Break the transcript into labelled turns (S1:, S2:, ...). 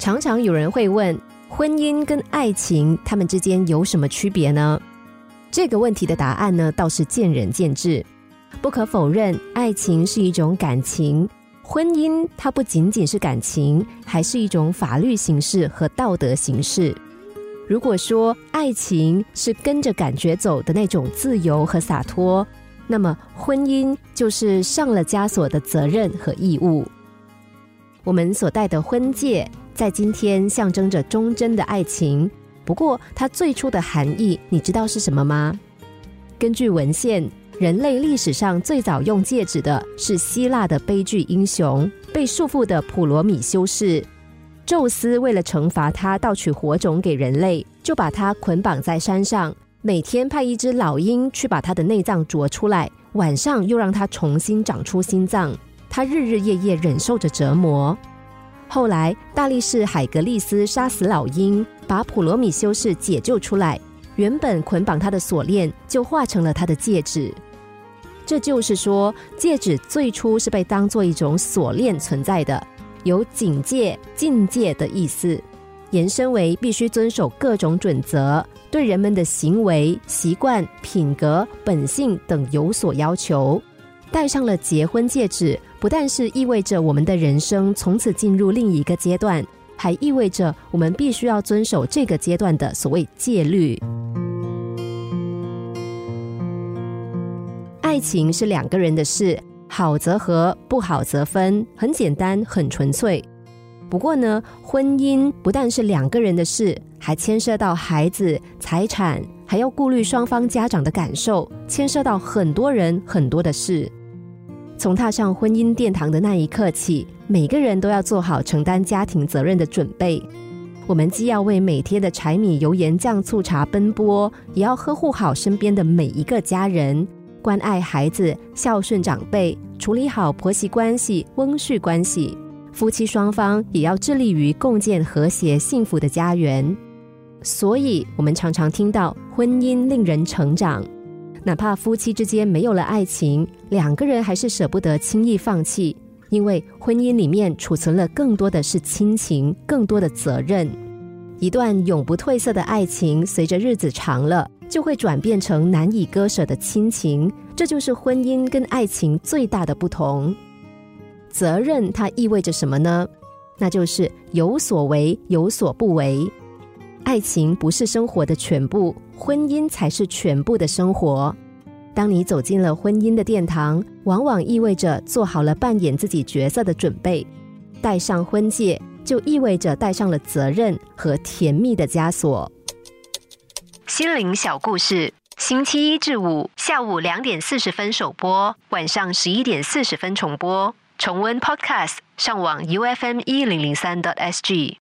S1: 常常有人会问：婚姻跟爱情，他们之间有什么区别呢？这个问题的答案呢，倒是见仁见智。不可否认，爱情是一种感情，婚姻它不仅仅是感情，还是一种法律形式和道德形式。如果说爱情是跟着感觉走的那种自由和洒脱，那么婚姻就是上了枷锁的责任和义务。我们所戴的婚戒，在今天象征着忠贞的爱情。不过，它最初的含义，你知道是什么吗？根据文献，人类历史上最早用戒指的是希腊的悲剧英雄，被束缚的普罗米修斯。宙斯为了惩罚他盗取火种给人类，就把他捆绑在山上，每天派一只老鹰去把他的内脏啄出来，晚上又让他重新长出心脏。他日日夜夜忍受着折磨。后来，大力士海格力斯杀死老鹰，把普罗米修斯解救出来，原本捆绑他的锁链就化成了他的戒指。这就是说，戒指最初是被当做一种锁链存在的。有警戒、禁戒的意思，延伸为必须遵守各种准则，对人们的行为习惯、品格、本性等有所要求。戴上了结婚戒指，不但是意味着我们的人生从此进入另一个阶段，还意味着我们必须要遵守这个阶段的所谓戒律。爱情是两个人的事。好则和，不好则分，很简单，很纯粹。不过呢，婚姻不但是两个人的事，还牵涉到孩子、财产，还要顾虑双方家长的感受，牵涉到很多人很多的事。从踏上婚姻殿堂的那一刻起，每个人都要做好承担家庭责任的准备。我们既要为每天的柴米油盐酱醋茶奔波，也要呵护好身边的每一个家人。关爱孩子，孝顺长辈，处理好婆媳关系、翁婿关系，夫妻双方也要致力于共建和谐幸福的家园。所以，我们常常听到婚姻令人成长，哪怕夫妻之间没有了爱情，两个人还是舍不得轻易放弃，因为婚姻里面储存了更多的是亲情，更多的责任。一段永不褪色的爱情，随着日子长了。就会转变成难以割舍的亲情，这就是婚姻跟爱情最大的不同。责任它意味着什么呢？那就是有所为有所不为。爱情不是生活的全部，婚姻才是全部的生活。当你走进了婚姻的殿堂，往往意味着做好了扮演自己角色的准备。戴上婚戒，就意味着戴上了责任和甜蜜的枷锁。心灵小故事，星期一至五下午两点四十分首播，晚上十一点四十分重播。重温 Podcast，上网 U F M 一零零三 t S G。